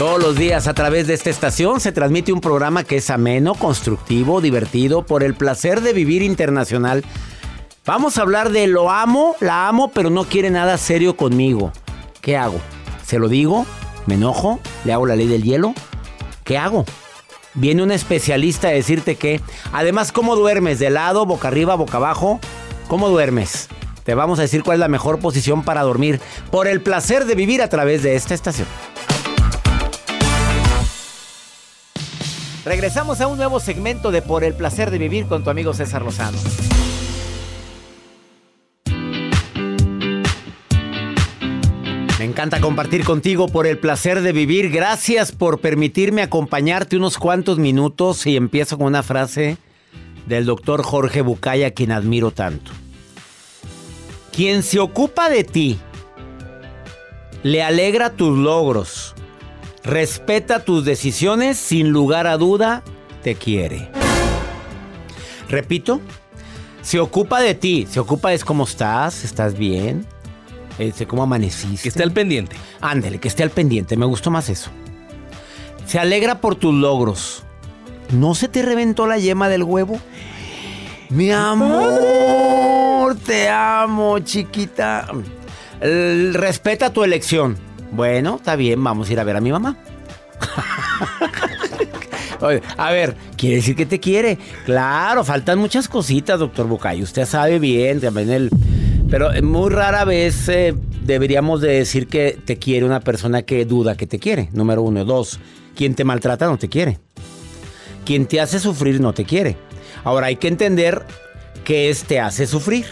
Todos los días a través de esta estación se transmite un programa que es ameno, constructivo, divertido, por el placer de vivir internacional. Vamos a hablar de lo amo, la amo, pero no quiere nada serio conmigo. ¿Qué hago? ¿Se lo digo? ¿Me enojo? ¿Le hago la ley del hielo? ¿Qué hago? Viene un especialista a decirte que, además, ¿cómo duermes? ¿De lado, boca arriba, boca abajo? ¿Cómo duermes? Te vamos a decir cuál es la mejor posición para dormir por el placer de vivir a través de esta estación. Regresamos a un nuevo segmento de Por el placer de vivir con tu amigo César Lozano. Me encanta compartir contigo por el placer de vivir. Gracias por permitirme acompañarte unos cuantos minutos y empiezo con una frase del doctor Jorge Bucaya, quien admiro tanto. Quien se ocupa de ti, le alegra tus logros respeta tus decisiones, sin lugar a duda, te quiere. Repito, se ocupa de ti, se ocupa de cómo estás, estás bien, este, cómo amaneciste. Que esté al pendiente. Ándele, que esté al pendiente, me gustó más eso. Se alegra por tus logros. ¿No se te reventó la yema del huevo? Mi amor, te amo, chiquita. respeta tu elección. Bueno, está bien, vamos a ir a ver a mi mamá. a ver, quiere decir que te quiere. Claro, faltan muchas cositas, doctor Bucay. Usted sabe bien, también el. Pero muy rara vez eh, deberíamos de decir que te quiere una persona que duda que te quiere. Número uno. Dos, quien te maltrata no te quiere. Quien te hace sufrir no te quiere. Ahora hay que entender que es te hace sufrir.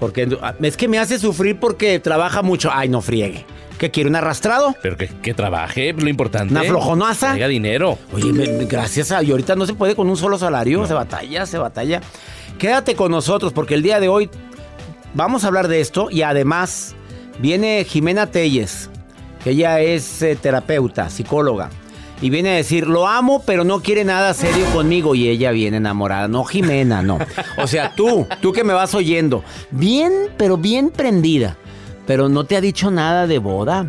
Porque es que me hace sufrir porque trabaja mucho. Ay, no friegue. ¿Qué quiere? ¿Un arrastrado? Pero que, trabaje, lo importante. ¿Una flojonaza? Traiga dinero. Oye, gracias a... Y ahorita no se puede con un solo salario. Se batalla, se batalla. Quédate con nosotros porque el día de hoy vamos a hablar de esto y además viene Jimena Telles, que ella es eh, terapeuta, psicóloga. Y viene a decir, lo amo, pero no quiere nada serio conmigo. Y ella viene enamorada. No, Jimena, no. O sea, tú, tú que me vas oyendo. Bien, pero bien prendida. Pero no te ha dicho nada de boda.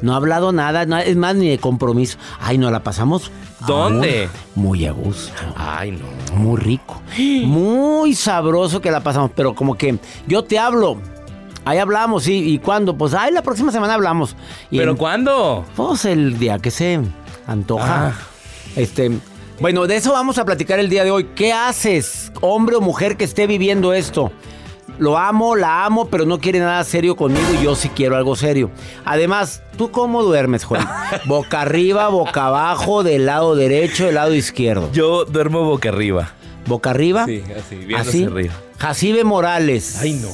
No ha hablado nada, es más, ni de compromiso. Ay, no la pasamos. ¿Dónde? Muy, a gusto. Ay, no. Muy rico. Muy sabroso que la pasamos. Pero como que yo te hablo. Ahí hablamos, ¿sí? ¿Y cuándo? Pues, ay, la próxima semana hablamos. ¿Pero cuándo? Pues el día que se antoja. Ah. Este. Bueno, de eso vamos a platicar el día de hoy. ¿Qué haces, hombre o mujer que esté viviendo esto? Lo amo, la amo, pero no quiere nada serio conmigo y yo sí quiero algo serio. Además, ¿tú cómo duermes, Juan? ¿Boca arriba, boca abajo, del lado derecho, del lado izquierdo? Yo duermo boca arriba. ¿Boca arriba? Sí, así, bien ¿Así? arriba. Jacibe Morales. Ay, no.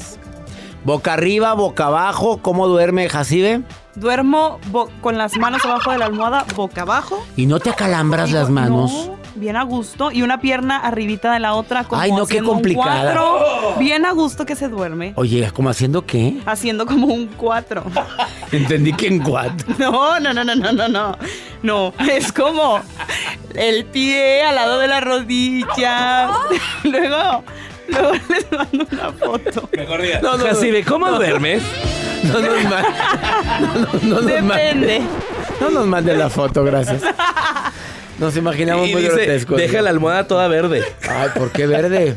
Boca arriba, boca abajo, ¿cómo duerme Jacibe? Duermo con las manos abajo de la almohada, boca abajo. ¿Y no te acalambras las manos? Bien a gusto. Y una pierna arribita de la otra. Como Ay, no, qué complicada. bien a gusto que se duerme. Oye, ¿cómo haciendo qué? Haciendo como un cuatro. Entendí que en cuatro. No, no, no, no, no, no, no. No, es como el pie al lado de la rodilla. Luego, luego les mando una foto. Mejor diga. No, no, Jacibe, ¿cómo duermes? No nos no, no, Depende. No nos mande la foto, gracias. Nos imaginamos muy grotesco. Deja la almohada toda verde. Ay, ¿por qué verde?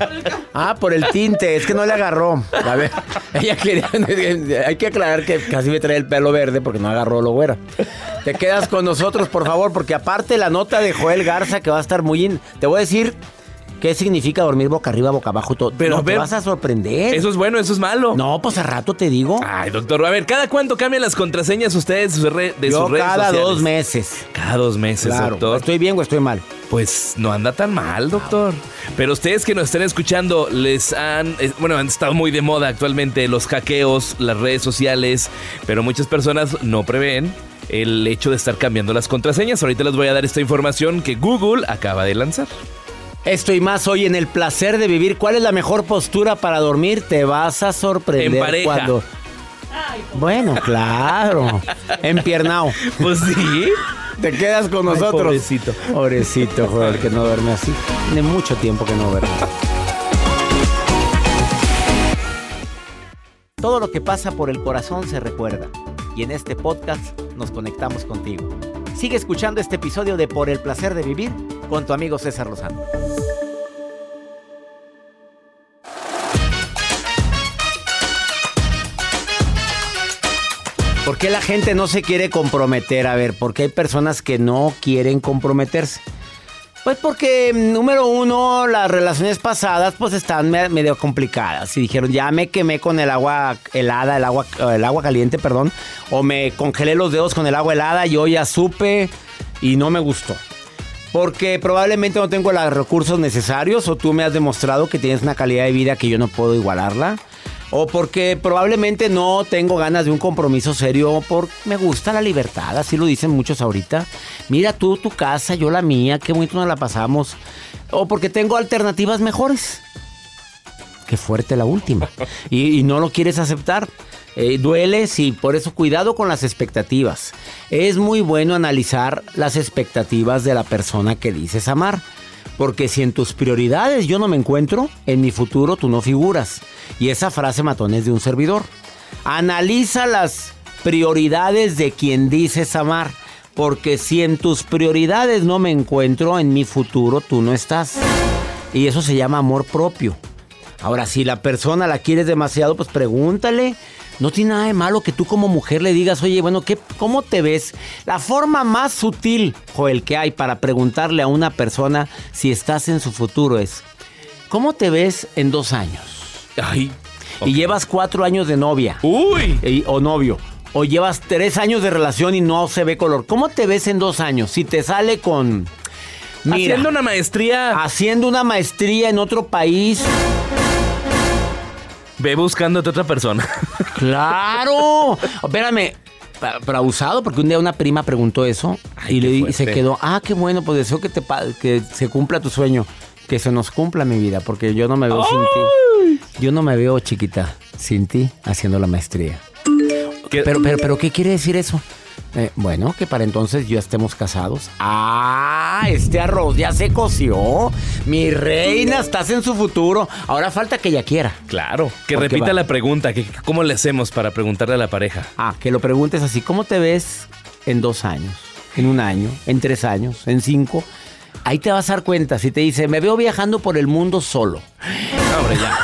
Ah, por el tinte. Es que no le agarró. A ver, ella quería. Hay que aclarar que casi me trae el pelo verde porque no agarró lo güera. Te quedas con nosotros, por favor, porque aparte la nota de Joel Garza que va a estar muy. Te voy a decir qué significa dormir boca arriba, boca abajo, todo. Pero no, te vas a sorprender. Eso es bueno, eso es malo. No, pues a rato te digo. Ay, doctor, a ver, ¿cada cuánto cambian las contraseñas ustedes de sus, redes Yo cada sociales? dos meses. Cada dos meses, Claro. doctor. ¿Estoy bien o estoy mal? Pues no anda tan mal, doctor. Pero ustedes que nos estén escuchando, les han, eh, bueno, han estado muy de moda actualmente los hackeos, las redes sociales, pero muchas personas no prevén el hecho de estar cambiando las contraseñas. Ahorita les voy a dar esta información que Google acaba de lanzar. Esto y más hoy en el placer de vivir. ¿Cuál es la mejor postura para dormir? Te vas a sorprender En pareja. cuando. Bueno, claro. Empiernao. Pues sí. Te quedas con Ay, nosotros. pobrecito. Pobrecito, joder, que no duerme así. Tiene mucho tiempo que no duerme. Todo lo que pasa por el corazón se recuerda. Y en este podcast nos conectamos contigo. Sigue escuchando este episodio de Por el placer de vivir con tu amigo César Lozano. ¿Por qué la gente no se quiere comprometer? A ver, ¿por qué hay personas que no quieren comprometerse? Pues porque, mm, número uno, las relaciones pasadas pues están me- medio complicadas. Y dijeron, ya me quemé con el agua helada, el agua, el agua caliente, perdón. O me congelé los dedos con el agua helada, yo ya supe y no me gustó. Porque probablemente no tengo los recursos necesarios o tú me has demostrado que tienes una calidad de vida que yo no puedo igualarla. O porque probablemente no tengo ganas de un compromiso serio porque me gusta la libertad, así lo dicen muchos ahorita. Mira tú tu casa, yo la mía, qué bonito nos la pasamos. O porque tengo alternativas mejores. Qué fuerte la última. Y, y no lo quieres aceptar. Eh, duele, sí, por eso cuidado con las expectativas. Es muy bueno analizar las expectativas de la persona que dices amar. Porque si en tus prioridades yo no me encuentro, en mi futuro tú no figuras. Y esa frase matón es de un servidor. Analiza las prioridades de quien dices amar. Porque si en tus prioridades no me encuentro, en mi futuro tú no estás. Y eso se llama amor propio. Ahora, si la persona la quieres demasiado, pues pregúntale. No tiene nada de malo que tú como mujer le digas, oye, bueno, ¿qué, ¿cómo te ves? La forma más sutil, Joel, que hay para preguntarle a una persona si estás en su futuro es, ¿cómo te ves en dos años? Ay. Y llevas cuatro años de novia Uy. y- o novio. O llevas tres años de relación y no se ve color. ¿Cómo te ves en dos años? Si te sale con... Mira, Haciendo una maestría, haciendo una maestría en otro país. ve buscándote otra persona. ¡Claro! Espérame. Pero usado, porque un día una prima preguntó eso Ay, y, le, y se quedó, ah, qué bueno, pues deseo que, te, que se cumpla tu sueño, que se nos cumpla mi vida, porque yo no me veo sin ti. Yo no me veo chiquita sin ti haciendo la maestría. ¿Qué- Pero, pero, pero, ¿qué quiere decir eso? Eh, bueno, que para entonces ya estemos casados. Ah, este arroz ya se coció. Mi reina, estás en su futuro. Ahora falta que ella quiera. Claro, que ¿Por qué repita va? la pregunta, que cómo le hacemos para preguntarle a la pareja. Ah, que lo preguntes así, ¿cómo te ves en dos años? ¿En un año? ¿En tres años? ¿En cinco? Ahí te vas a dar cuenta. Si te dice, me veo viajando por el mundo solo. Hombre, ya.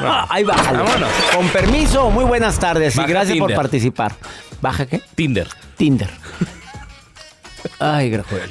Ah, ahí bájale. Vámonos. Con permiso, muy buenas tardes y gracias por participar. ¿Baja qué? Tinder. Tinder. Ay, Grajuel.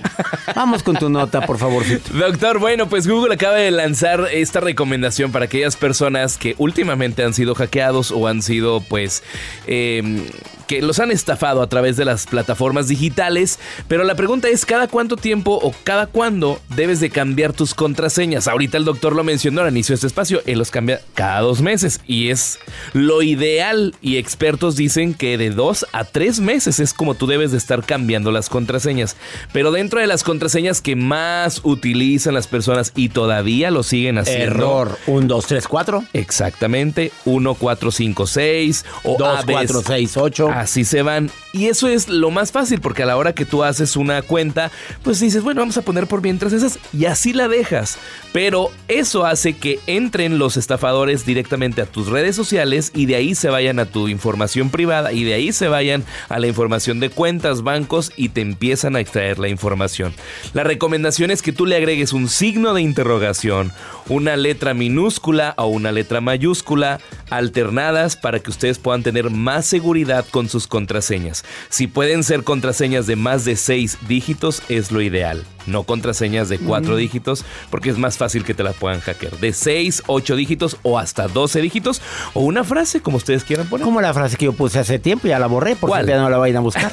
Vamos con tu nota, por favorcito. Doctor, bueno, pues Google acaba de lanzar esta recomendación para aquellas personas que últimamente han sido hackeados o han sido, pues, eh, que los han estafado a través de las plataformas digitales. Pero la pregunta es, ¿cada cuánto tiempo o cada cuándo debes de cambiar tus contraseñas? Ahorita el doctor lo mencionó al inicio de este espacio, él los cambia cada dos meses y es lo ideal y expertos dicen que de dos a tres meses es como tú debes de estar cambiando las contraseñas. Pero dentro de las contraseñas que más utilizan las personas y todavía lo siguen haciendo. Error. Un, dos, tres, cuatro. Exactamente, 1456 o Dos, ABC. cuatro, seis, ocho. Así se van. Y eso es lo más fácil, porque a la hora que tú haces una cuenta, pues dices, bueno, vamos a poner por mientras esas y así la dejas. Pero eso hace que entren los estafadores directamente a tus redes sociales y de ahí se vayan a tu información privada y de ahí se vayan a la información de cuentas, bancos y te empiezan a extraer la información. La recomendación es que tú le agregues un signo de interrogación, una letra minúscula o una letra mayúscula alternadas para que ustedes puedan tener más seguridad con sus contraseñas. Si pueden ser contraseñas de más de 6 dígitos es lo ideal no contraseñas de cuatro dígitos, porque es más fácil que te las puedan hackear. De 6, 8 dígitos o hasta 12 dígitos, o una frase, como ustedes quieran poner. Como la frase que yo puse hace tiempo, ya la borré, porque ya no la vayan a buscar.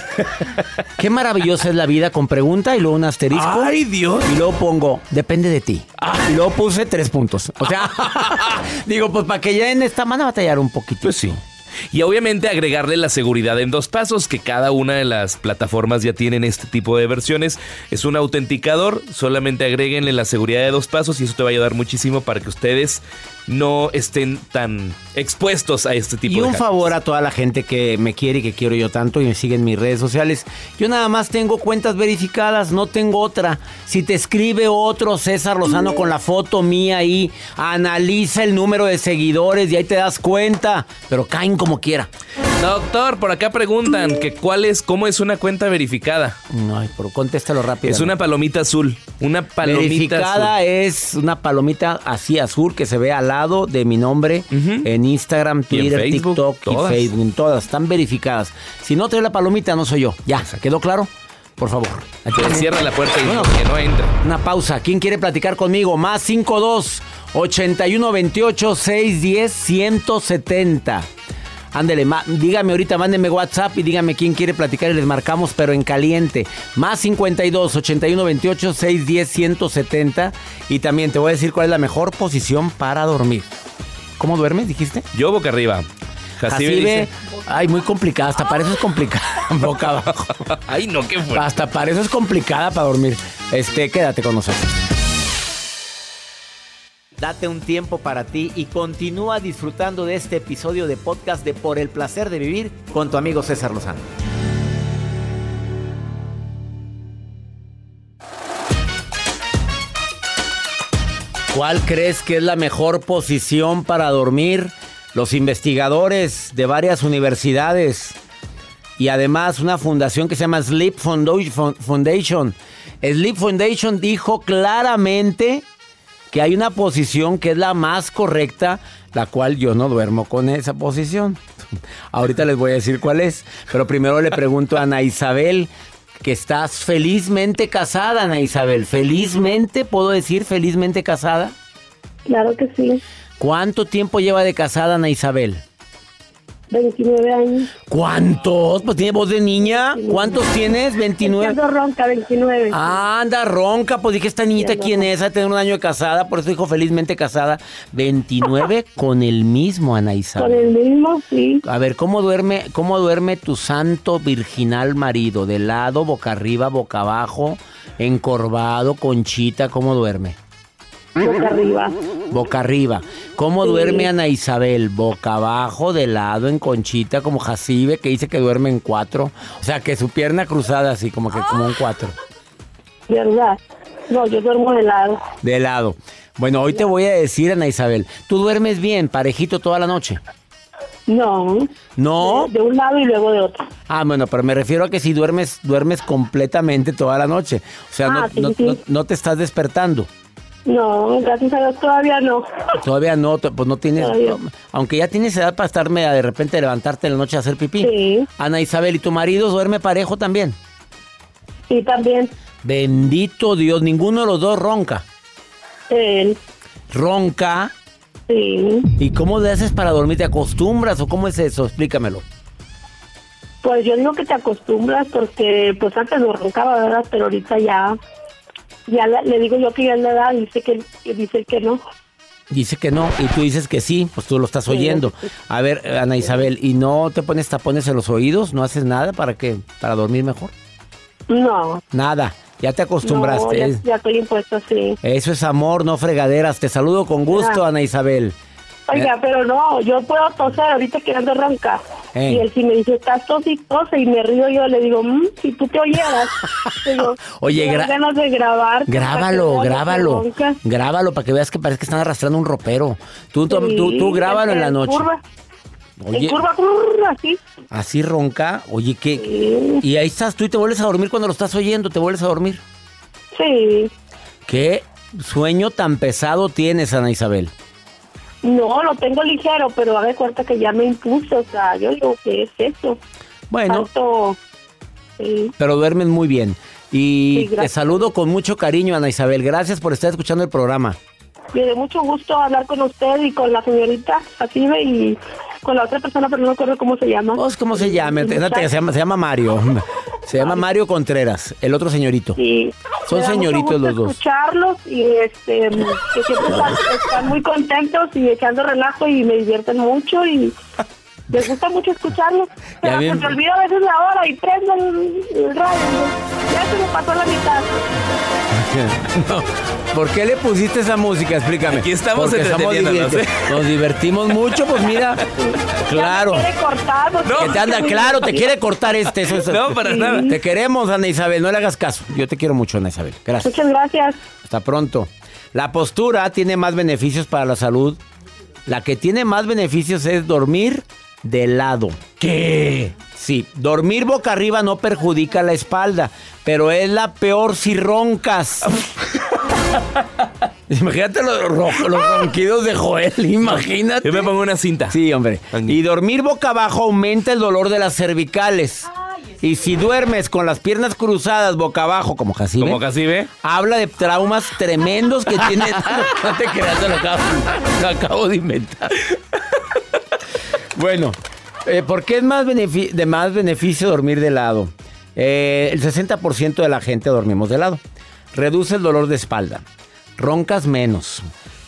Qué maravillosa es la vida con pregunta y luego un asterisco. ¡Ay, Dios! Y luego pongo, depende de ti. Y luego puse tres puntos. O sea, digo, pues para que ya en esta mano batallar un poquito. Pues sí. Y obviamente agregarle la seguridad en dos pasos, que cada una de las plataformas ya tienen este tipo de versiones. Es un autenticador, solamente agréguenle la seguridad de dos pasos y eso te va a ayudar muchísimo para que ustedes no estén tan expuestos a este tipo de Y un favor a toda la gente que me quiere y que quiero yo tanto y me sigue en mis redes sociales. Yo nada más tengo cuentas verificadas, no tengo otra. Si te escribe otro César Lozano con la foto mía ahí, analiza el número de seguidores y ahí te das cuenta, pero caen como quiera. Doctor, por acá preguntan que cuál es, cómo es una cuenta verificada. Ay, pero contéstalo rápido. Es una palomita azul. Una palomita verificada es una palomita así azul que se ve al lado de mi nombre en Instagram, Twitter, TikTok y Facebook. Todas están verificadas. Si no trae la palomita, no soy yo. Ya, ¿quedó claro? Por favor. cierra la puerta y que no entre. Una pausa. ¿Quién quiere platicar conmigo? Más 52 81 28 610 170. Ándele, dígame ahorita, mándeme WhatsApp y dígame quién quiere platicar y les marcamos, pero en caliente. Más 52 81 28 610 170. Y también te voy a decir cuál es la mejor posición para dormir. ¿Cómo duermes, dijiste? Yo boca arriba. Jacibe, ay, muy complicada, hasta para eso es complicada, boca abajo. ay, no, qué fue. Hasta para eso es complicada para dormir. Este, quédate con nosotros. Date un tiempo para ti y continúa disfrutando de este episodio de podcast de Por el placer de vivir con tu amigo César Lozano. ¿Cuál crees que es la mejor posición para dormir? Los investigadores de varias universidades y además una fundación que se llama Sleep Foundation. Sleep Foundation dijo claramente que hay una posición que es la más correcta, la cual yo no duermo con esa posición. Ahorita les voy a decir cuál es, pero primero le pregunto a Ana Isabel, que estás felizmente casada, Ana Isabel. Felizmente, ¿puedo decir felizmente casada? Claro que sí. ¿Cuánto tiempo lleva de casada Ana Isabel? 29 años. ¿Cuántos? Pues tiene voz de niña. ¿Cuántos tienes? 29. Ando ronca, 29. Ah, anda ronca. Pues dije, esta niñita, ¿quién es? A tener un año de casada, por eso dijo felizmente casada. 29 con el mismo, Ana Isabel. Con el mismo, sí. A ver, ¿cómo duerme, cómo duerme tu santo virginal marido? ¿De lado, boca arriba, boca abajo, encorvado, conchita? ¿Cómo duerme? Boca arriba. Boca arriba. ¿Cómo duerme Ana Isabel? Boca abajo, de lado, en conchita, como Jacibe, que dice que duerme en cuatro. O sea, que su pierna cruzada así, como que como un cuatro. ¿Verdad? No, yo duermo de lado. De lado. Bueno, hoy te voy a decir, Ana Isabel, ¿tú duermes bien, parejito toda la noche? No. ¿No? De, un lado y luego de otro. Ah, bueno, pero me refiero a que si duermes, duermes completamente toda la noche. O sea, no, ah, no te estás despertando. No, gracias a Dios todavía no. Todavía no, pues no tienes, aunque ya tienes edad para estarme de repente levantarte en la noche a hacer pipí. Sí. Ana Isabel, ¿y tu marido duerme parejo también? Sí, también. Bendito Dios, ninguno de los dos ronca. Él. ¿Ronca? Sí. ¿Y cómo le haces para dormir? ¿Te acostumbras o cómo es eso? Explícamelo. Pues yo digo que te acostumbras porque pues antes no roncaba, ¿verdad? Pero ahorita ya ya le, digo yo que ya le da, dice que, dice que no. Dice que no, y tú dices que sí, pues tú lo estás oyendo. A ver, Ana Isabel, ¿y no te pones tapones en los oídos? ¿No haces nada para que para dormir mejor? No. Nada, ya te acostumbraste. ya, estoy impuesto, sí. Eso es amor, no fregaderas. Te saludo con gusto, Ana Isabel. Oiga, pero no, yo puedo toser ahorita que ando ronca. Y él si me dice, estás tos y y me río yo, le digo, mmm, si tú te oyeras. digo, Oye, ganas de grabar. Grábalo, grábalo. Grábalo para que veas que parece que están arrastrando un ropero. Tú, tú, tú, grábalo en la noche. Oye. En curva, curva, así. Así ronca. Oye, ¿qué? Sí. Y ahí estás tú y te vuelves a dormir cuando lo estás oyendo, te vuelves a dormir. Sí. ¿Qué sueño tan pesado tienes, Ana Isabel? No, lo tengo ligero, pero haga cuenta que ya me impuso. O sea, yo digo, ¿qué es eso? Bueno, Tanto. Sí. pero duermes muy bien. Y Sí, te saludo con mucho cariño, Ana Isabel. Gracias por estar escuchando el programa. Me dio mucho gusto hablar con usted y con la señorita Fatima y con la otra persona, pero no me acuerdo cómo se llama. Pues, ¿cómo se llama? Se llama, se llama Mario. Se llama Mario Contreras, el otro señorito. Sí. Son señoritos los dos. escucharlos y este, que siempre están, están muy contentos y echando relajo y me divierten mucho y les gusta mucho escucharlos. Pero se me olvida a veces la hora y prendo el, el radio. Ya se me pasó la mitad. No, ¿Por qué le pusiste esa música? Explícame. Aquí estamos Porque entreteniéndonos, ¿eh? Nos divertimos mucho, pues mira. Claro. Quiere cortar. porque- Que te anda claro, te quiere cortar este. Eso No, para nada. Te queremos, Ana Isabel, no le hagas caso. Yo te quiero mucho, Ana Isabel. Gracias. Muchas gracias. Hasta pronto. La postura tiene más beneficios para la salud. La que tiene más beneficios es dormir de lado. ¿Qué? Sí, dormir boca arriba no perjudica la espalda, pero es la peor si roncas. Imagínate los, ro- los ronquidos de Joel, imagínate. Yo me pongo una cinta. Sí, hombre. Y dormir boca abajo aumenta el dolor de las cervicales. Y si duermes con las piernas cruzadas boca abajo, como Jacibe, Como casi ve. habla de traumas tremendos que tiene. no te creas, lo acabo, lo acabo de inventar. Bueno, eh, ¿por qué es más de más beneficio dormir de lado? Eh, el 60% de la gente dormimos de lado. Reduce el dolor de espalda. Roncas menos.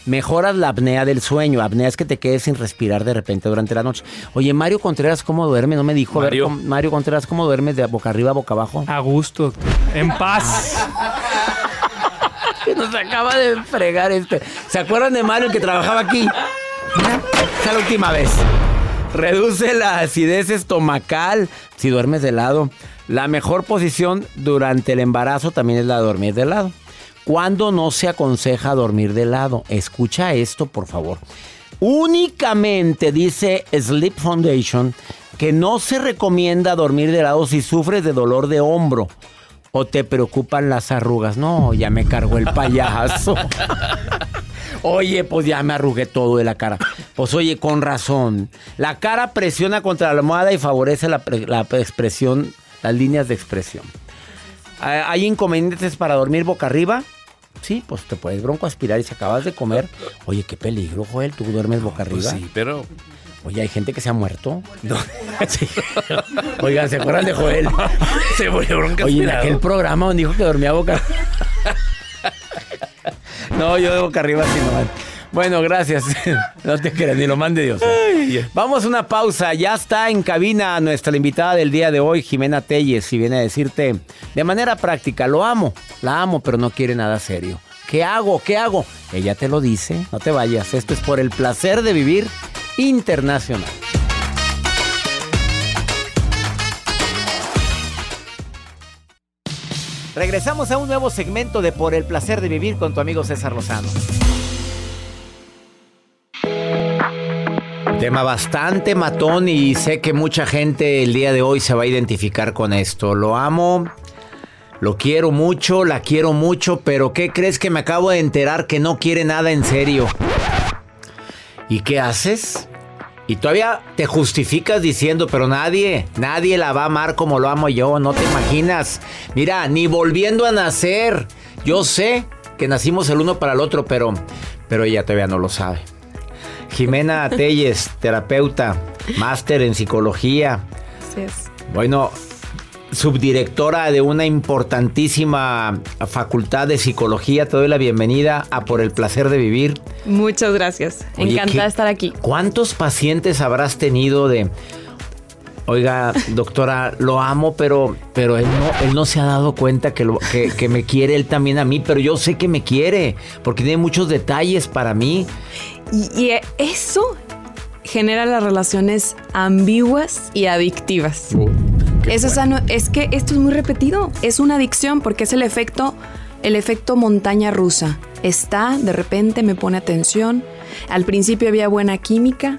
Mejoras la apnea del sueño. Apnea es que te quedes sin respirar de repente durante la noche. Oye, Mario Contreras, ¿cómo duerme? No me dijo. A ver, Mario. ¿cómo- Mario Contreras, ¿cómo duermes de boca arriba, boca abajo? A gusto. En paz. que nos acaba de fregar este. ¿Se acuerdan de Mario el que trabajaba aquí? Esa es la última vez. Reduce la acidez estomacal si duermes de lado. La mejor posición durante el embarazo también es la de dormir de lado. ¿Cuándo no se aconseja dormir de lado? Escucha esto, por favor. Únicamente dice Sleep Foundation que no se recomienda dormir de lado si sufres de dolor de hombro o te preocupan las arrugas. No, ya me cargó el payaso. Oye, pues ya me arrugué todo de la cara. Pues oye, con razón. La cara presiona contra la almohada y favorece la, la expresión, las líneas de expresión. Ah, ¿Hay inconvenientes para dormir boca arriba? Sí, pues te puedes bronco aspirar y si acabas de comer. Oye, qué peligro, Joel, tú duermes boca arriba. Pues sí, pero. Oye, hay gente que se ha muerto. Sí. Oigan, ¿se acuerdan de Joel? Se murió bronca Oye, en aquel programa donde dijo que dormía boca. no, yo de boca arriba sí no. Bueno, gracias. No te creas, ni lo mande Dios. Vamos a una pausa. Ya está en cabina nuestra invitada del día de hoy, Jimena Telles, y viene a decirte de manera práctica, lo amo, la amo, pero no quiere nada serio. ¿Qué hago? ¿Qué hago? Ella te lo dice, no te vayas. Esto es por el placer de vivir internacional. Regresamos a un nuevo segmento de Por el placer de vivir con tu amigo César Lozano. Tema bastante matón y sé que mucha gente el día de hoy se va a identificar con esto. Lo amo, lo quiero mucho, la quiero mucho, pero ¿qué crees que me acabo de enterar que no quiere nada en serio? ¿Y qué haces? Y todavía te justificas diciendo, pero nadie, nadie la va a amar como lo amo yo, no te imaginas. Mira, ni volviendo a nacer. Yo sé que nacimos el uno para el otro, pero, pero ella todavía no lo sabe. Jimena Telles, terapeuta, máster en psicología. Así es. Bueno, subdirectora de una importantísima facultad de psicología, te doy la bienvenida a Por el placer de vivir. Muchas gracias. Oye, Encantada ¿qué- de estar aquí. ¿Cuántos pacientes habrás tenido de, oiga, doctora, lo amo, pero, pero él, no, él no se ha dado cuenta que, lo- que, que me quiere él también a mí, pero yo sé que me quiere, porque tiene muchos detalles para mí. Y, y eso genera las relaciones ambiguas y adictivas. Eso es, ano- es que esto es muy repetido. Es una adicción porque es el efecto, el efecto montaña rusa. Está, de repente me pone atención. Al principio había buena química,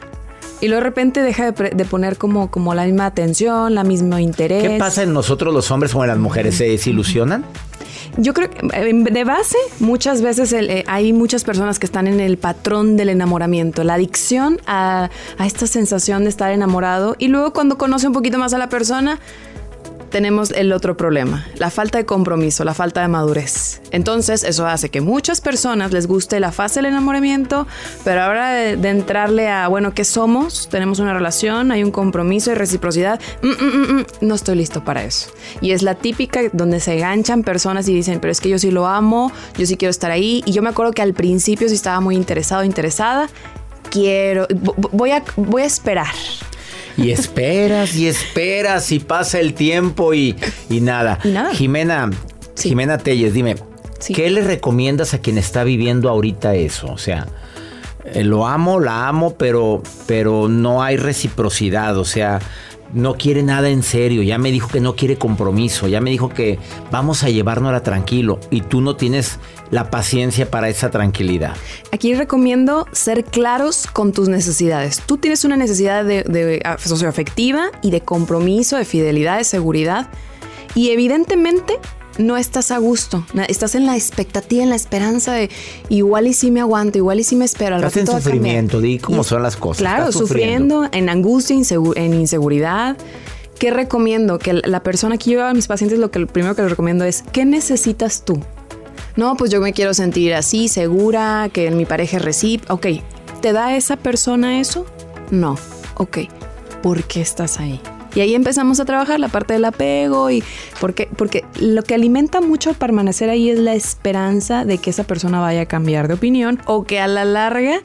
Y luego de repente deja de, pre- de poner como, como la misma atención, la mismo interés. ¿Qué pasa en nosotros los hombres o en las mujeres? ¿Se desilusionan? Yo creo que eh, de base muchas veces eh, hay muchas personas que están en el patrón del enamoramiento, la adicción a esta sensación de estar enamorado y luego cuando conoce un poquito más a la persona tenemos el otro problema, la falta de compromiso, la falta de madurez. Entonces eso hace que muchas personas les guste la fase del enamoramiento, pero ahora de, de entrarle a, bueno, ¿qué somos? Tenemos una relación, hay un compromiso y reciprocidad. Mm, mm, mm, mm, no estoy listo para eso. Y es la típica donde se enganchan personas y dicen, pero es que yo sí lo amo, yo sí quiero estar ahí. Y yo me acuerdo que al principio sí estaba muy interesado, interesada. Quiero, vo- voy a, voy a esperar. Y esperas y esperas y pasa el tiempo y, y nada. Y nada. Jimena, Sí. Jimena Telles, dime, Sí. ¿qué le recomiendas a quien está viviendo ahorita eso? O sea, eh, lo amo, la amo, pero, pero no hay reciprocidad, o sea, no quiere nada en serio, ya me dijo que no quiere compromiso, ya me dijo que vamos a llevárnosla tranquilo y tú no tienes la paciencia para esa tranquilidad. Aquí recomiendo ser claros con tus necesidades. Tú tienes una necesidad de, socioafectiva y de compromiso, de fidelidad, de seguridad. Y evidentemente no estás a gusto. Estás en la expectativa, en la esperanza de igual y si me aguanto, igual y si me espero. Estás en ratito va a cambiar". sufrimiento, di cómo Y- son las cosas. Claro, sufriendo. sufriendo, en angustia, insegu- en inseguridad. ¿Qué recomiendo? Que la persona que yo a mis pacientes lo que lo primero que les recomiendo es ¿qué necesitas tú? No, pues yo me quiero sentir así, segura, que mi pareja recibe. Ok, ¿te da esa persona eso? No. Ok, ¿por qué estás ahí? Y ahí empezamos a trabajar la parte del apego y porque, porque lo que alimenta mucho al permanecer ahí es la esperanza de que esa persona vaya a cambiar de opinión o que a la larga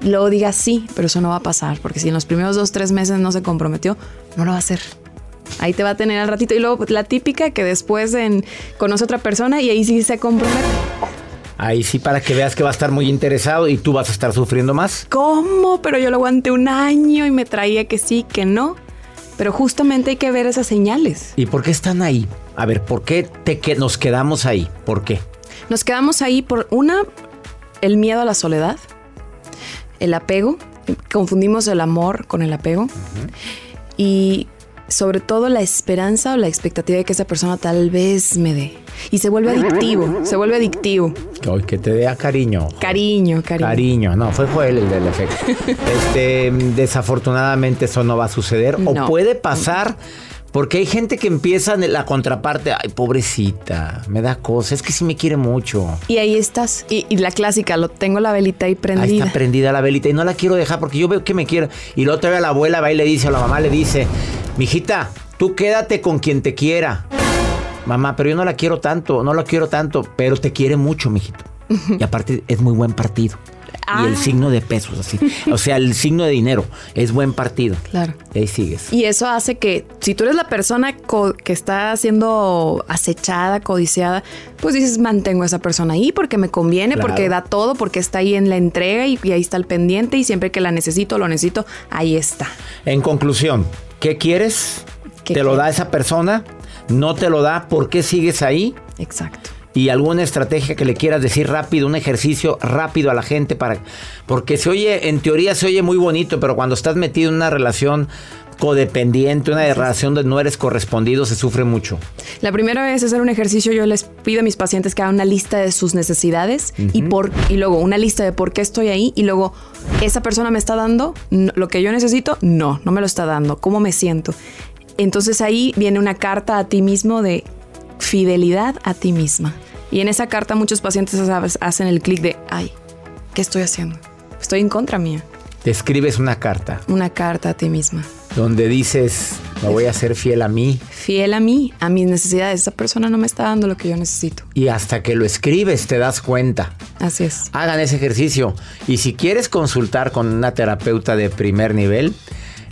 luego diga sí, pero eso no va a pasar, porque si en los primeros dos, tres meses no se comprometió, no lo va a hacer. Ahí te va a tener al ratito. Y luego la típica que después en, conoce a otra persona y ahí sí se compromete. Ahí sí para que veas que va a estar muy interesado y tú vas a estar sufriendo más. ¿Cómo? Pero yo lo aguanté un año y me traía que sí, que no. Pero justamente hay que ver esas señales. ¿Y por qué están ahí? A ver, ¿por qué te que nos quedamos ahí? ¿Por qué? Nos quedamos ahí por una, el miedo a la soledad, el apego, confundimos el amor con el apego y sobre todo la esperanza o la expectativa de que esa persona tal vez me dé. Y se vuelve adictivo, se vuelve adictivo. Que que te dé cariño. Cariño, cariño. Cariño, no, fue Joel el del efecto. Este, desafortunadamente eso no va a suceder. O puede pasar porque hay gente que empieza en la contraparte. Ay, pobrecita, me da cosa. Es que sí me quiere mucho. Y ahí estás. Y, y la clásica, lo tengo la velita ahí Ahí prendida. está prendida la velita y no la quiero dejar porque yo veo que me quiere. Y luego todavía la abuela va y le dice, o la mamá le dice, mijita, tú quédate con quien te quiera. Mamá, pero yo no la quiero tanto, no la quiero tanto, pero te quiere mucho, mijito. Y aparte es muy buen partido. Y el Ah. signo de pesos, así. O sea, el signo de dinero es buen partido. Claro. Y ahí sigues. Y eso hace que si tú eres la persona que está siendo acechada, codiciada, pues dices, mantengo a esa persona ahí porque me conviene, Claro. porque da todo, porque está ahí en la entrega y, y ahí está el pendiente y siempre que la necesito, lo necesito, ahí está. En conclusión, ¿qué quieres? ¿Qué ¿Te lo da esa persona? ¿No te lo da? ¿Por qué sigues ahí? Exacto. Y alguna estrategia que le quieras decir rápido, un ejercicio rápido a la gente para porque se oye en teoría se oye muy bonito, pero cuando estás metido en una relación codependiente, una relación donde no eres correspondido, se sufre mucho. La primera vez hacer un ejercicio, yo les pido a mis pacientes que hagan una lista de sus necesidades y, por, y luego una lista de por qué estoy ahí y luego esa persona me está dando lo que yo necesito, no, no me lo está dando, ¿cómo me siento? Entonces ahí viene una carta a ti mismo de fidelidad a ti misma. Y en esa carta muchos pacientes ¿sabes? hacen el clic de, ay, ¿qué estoy haciendo? Estoy en contra mía. Te escribes una carta Una carta a ti misma. donde dices, me voy a ser fiel a mí Fiel a mí, a mis necesidades. Esa persona no me está dando lo que yo necesito. y hasta que lo escribes te das cuenta. Así es. Hagan ese ejercicio y si quieres consultar con una terapeuta de primer nivel,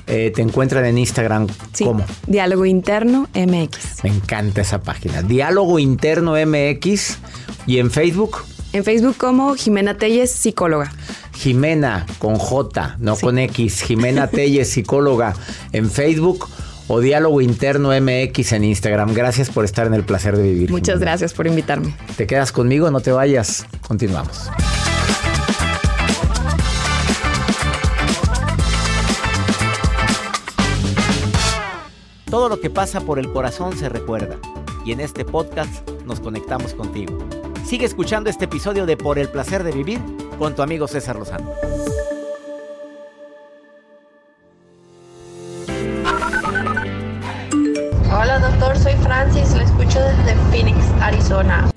eh, te encuentran en Instagram Sí. como Diálogo interno MX. Me encanta esa página. Diálogo Interno MX y en Facebook, En Facebook como Jimena Telles, psicóloga. Jimena con J, no Sí. con X. Jimena Telles, psicóloga en Facebook o Diálogo Interno MX en Instagram. Gracias por estar en el placer de vivir. Muchas Jimena. gracias por invitarme. ¿Te quedas conmigo? No te vayas. Continuamos. Todo lo que pasa por el corazón se recuerda. Y en este podcast nos conectamos contigo. Sigue escuchando este episodio de Por el placer de vivir con tu amigo César Lozano. Hola doctor, soy Francis, le escucho desde Phoenix, Arizona.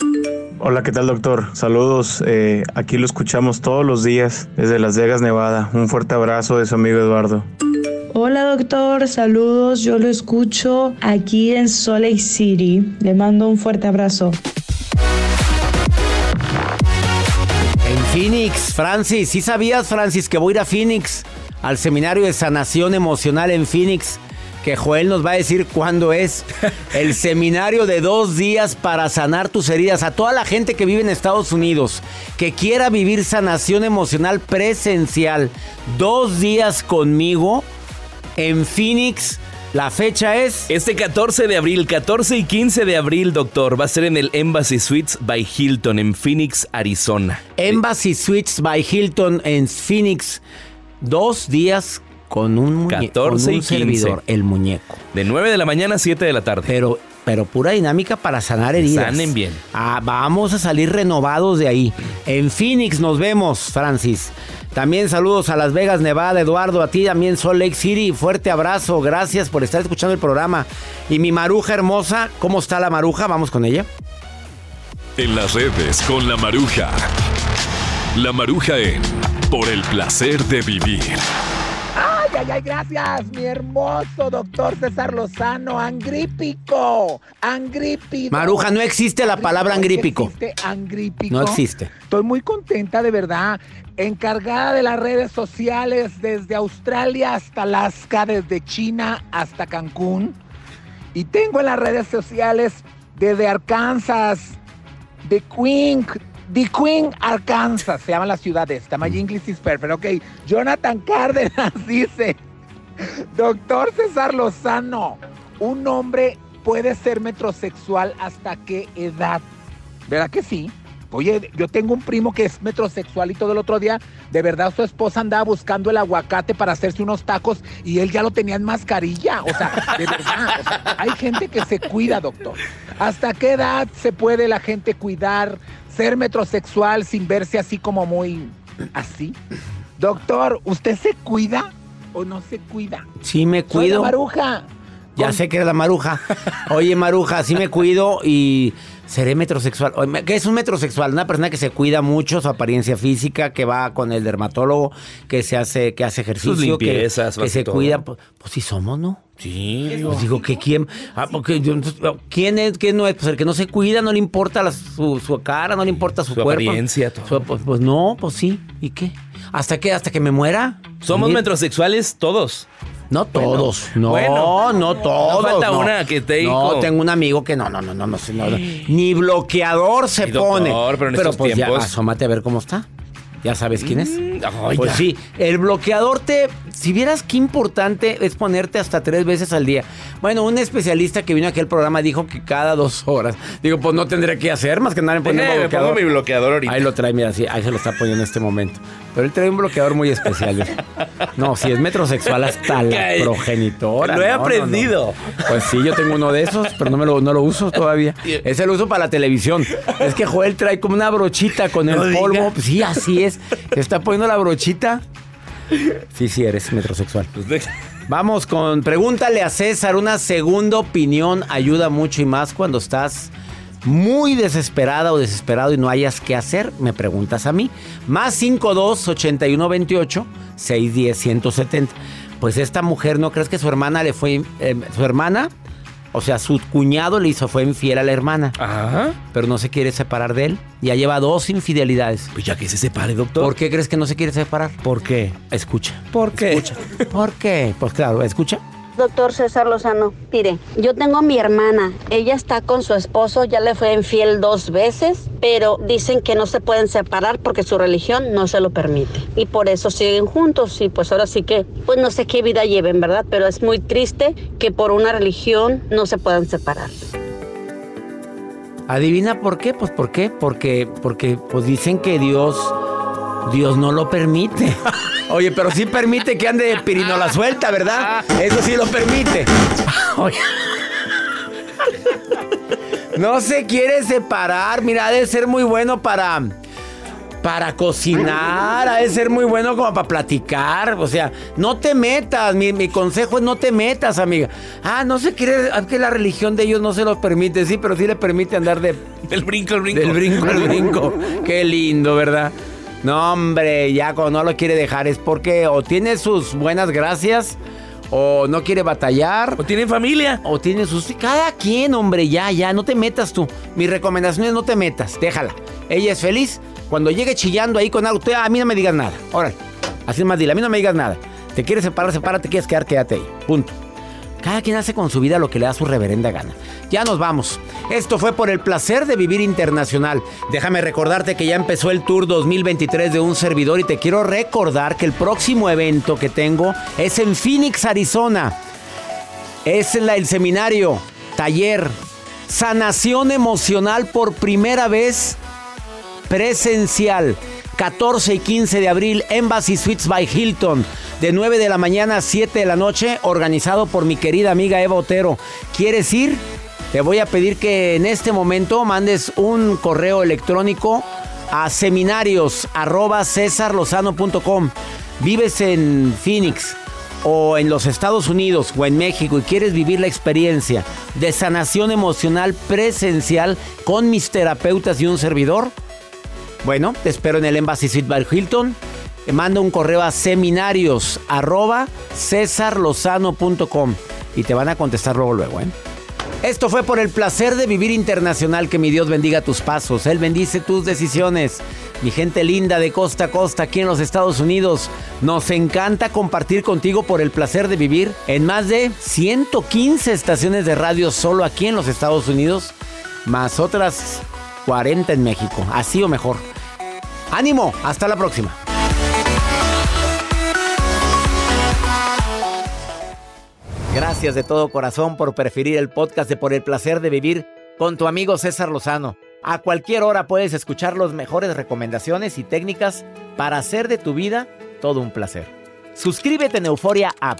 Hola, ¿qué tal doctor? Saludos, eh, aquí lo escuchamos todos los días desde Las Vegas, Nevada. Un fuerte abrazo de su amigo Eduardo. Hola doctor, saludos, yo lo escucho aquí en Salt Lake City. Le mando un fuerte abrazo. En Phoenix, Francis, ¿sí sabías, Francis, que voy a ir a Phoenix? Al seminario de sanación emocional en Phoenix. Que Joel nos va a decir cuándo es el seminario de dos días para sanar tus heridas. A toda la gente que vive en Estados Unidos, que quiera vivir sanación emocional presencial, dos días conmigo en Phoenix. La fecha es Este 14 de abril, 14 y 15 de abril, doctor, va a ser en el Embassy Suites by Hilton en Phoenix, Arizona. Embassy Suites by Hilton en Phoenix. Dos días con un, muñe- 14 con un y 15. servidor, el muñeco. De 9 de la mañana a 7 de la tarde. Pero, pero pura dinámica para sanar heridas. Sanen bien. Ah, vamos a salir renovados de ahí. En Phoenix nos vemos, Francis. También saludos a Las Vegas, Nevada, Eduardo, a ti también Salt Lake City. Fuerte abrazo, gracias por estar escuchando el programa. Y mi maruja hermosa, ¿cómo está la maruja? Vamos con ella. En las redes con la Maruja. La Maruja en Por el placer de vivir. Ay, gracias, mi hermoso doctor César Lozano, angrípico, angrípico. Maruja, no existe la palabra angrípico. ¿Existe angrípico? No existe. Estoy muy contenta, de verdad. Encargada de las redes sociales desde Australia hasta Alaska, desde China hasta Cancún. Y tengo en las redes sociales desde Arkansas, The Queen, The Queen, Arkansas, se llama la ciudad esta. My English is perfect. Ok, Jonathan Cárdenas dice, Doctor César Lozano, un hombre puede ser metrosexual hasta qué edad? ¿Verdad que sí? Oye, yo tengo un primo que es metrosexual y todo el otro día, de verdad su esposa andaba buscando el aguacate para hacerse unos tacos y él ya lo tenía en mascarilla. O sea, de verdad, o sea, hay gente que se cuida, doctor. ¿Hasta qué edad se puede la gente cuidar, ser metrosexual sin verse así como muy así? Doctor, ¿usted se cuida o no se cuida? Sí me Soy la cuido. maruja. Ya sé que eres la maruja. Oye, maruja, sí me cuido y seré metrosexual. ¿Qué es un metrosexual? Una persona que se cuida mucho su apariencia física, que va con el dermatólogo, que se hace, que hace ejercicio, Sus que- limpiezas, que, se que todo. cuida. Pues, pues sí somos, ¿no? Sí. Pues digo que quién, ah, porque yo- quién es, quién no es, pues el que no se cuida, no le importa la- su, su cara, no le importa su, Su cuerpo. apariencia, todo. Su- pues, pues no, pues sí. ¿Y qué? ¿Hasta qué? ¿Hasta que me muera? Somos metrosexuales todos. No todos, no, bueno. no todos. No falta no. una que te No, dijo. tengo un amigo que no, no, no, no, no, no, no. ni bloqueador se doctor, pone. pero en estos pues ya, asómate a ver cómo está. ¿Ya sabes quién es? Mm, ay, pues ya. sí, el bloqueador te... Si vieras qué importante es ponerte hasta tres veces al día. Bueno, un especialista que vino aquí al programa dijo que cada dos horas. Digo, pues no tendría que hacer más que andar Déjame, me bloqueador. pongo mi bloqueador ahorita. Ahí lo trae, mira, sí, ahí se lo está poniendo en este momento. Pero él trae un bloqueador muy especial. No, si es metrosexual hasta la progenitora. lo he No, no, no. aprendido. Pues sí, yo tengo uno de esos, pero no, me lo, no lo uso todavía. Ese lo uso para la televisión. Es que Joel trae como una brochita con el No diga. polvo. Pues sí, así es. Se está poniendo la brochita. Sí, sí, eres metrosexual. Pues Vamos con pregúntale a César. Una segunda opinión ayuda mucho y más cuando estás muy desesperada o desesperado y no hayas qué hacer. Me preguntas a mí. Más 52 81 28 610 170. Pues esta mujer, ¿no crees que su hermana le fue. eh, su hermana? O sea, su cuñado le hizo, fue infiel a la hermana. Ajá. Pero no se quiere separar de él. Ya lleva dos infidelidades. Pues ya que se separe, doctor. ¿Por qué crees que no se quiere separar? ¿Por qué? Escucha. ¿Por qué? Escucha. ¿Por qué? Pues claro, escucha. Doctor César Lozano, mire, yo tengo a mi hermana, ella está con su esposo, ya le fue infiel dos veces, pero dicen que no se pueden separar porque su religión no se lo permite. Y por eso siguen juntos y pues ahora sí que, pues no sé qué vida lleven, ¿verdad? Pero es muy triste que por una religión no se puedan separar. Adivina por qué, pues por qué, porque, porque pues dicen que Dios, Dios no lo permite. Oye, pero sí permite que ande pirinola suelta, ¿verdad? Eso sí lo permite. Oye. No se quiere separar. Mira, ha de ser muy bueno para. Para cocinar, ha de ser muy bueno como para platicar. O sea, no te metas. Mi, mi consejo es no te metas, amiga. Ah, no se quiere. Es que la religión de ellos no se lo permite, sí, pero sí le permite andar de. Del brinco, el brinco. Del brinco, el brinco. Qué lindo, ¿verdad? No, hombre, ya cuando no lo quiere dejar es porque o tiene sus buenas gracias o no quiere batallar. O tiene familia. O tiene sus... Cada quien, hombre, ya, ya, no te metas tú. Mi recomendación es no te metas, déjala. Ella es feliz. Cuando llegue chillando ahí con algo, usted, a mí no me digas nada. Órale, así más, dile, a mí no me digas nada. Te quieres separar, sepárate, quieres quedar, quédate ahí. Punto. Cada quien hace con su vida lo que le da su reverenda gana. Ya nos vamos. Esto fue por el placer de vivir internacional. Déjame recordarte que ya empezó el Tour 2023 de un servidor y te quiero recordar que el próximo evento que tengo es en Phoenix, Arizona. Es la- el seminario, taller, sanación emocional por primera vez presencial. 14 y 15 de abril, Embassy Suites by Hilton. De 9 de la mañana a 7 de la noche, organizado por mi querida amiga Eva Otero. ¿Quieres ir? Te voy a pedir que en este momento mandes un correo electrónico a seminarios. Vives en Phoenix o en los Estados Unidos o en México y quieres vivir la experiencia de sanación emocional presencial con mis terapeutas y un servidor, bueno, te espero en el Embassy Suite by Hilton. Te manda un correo a seminarios arroba cesarlozano.com y te van a contestar luego luego, ¿eh? Esto fue por el placer de vivir internacional. Que mi Dios bendiga tus pasos. Él bendice tus decisiones. Mi gente linda de costa a costa aquí en los Estados Unidos. Nos encanta compartir contigo por el placer de vivir en más de 115 estaciones de radio solo aquí en los Estados Unidos. Más otras 40 en México. Así o mejor. Ánimo. Hasta la próxima. Gracias de todo corazón por preferir el podcast de Por el placer de vivir con tu amigo César Lozano. A cualquier hora puedes escuchar las mejores recomendaciones y técnicas para hacer de tu vida todo un placer. Suscríbete en Euforia App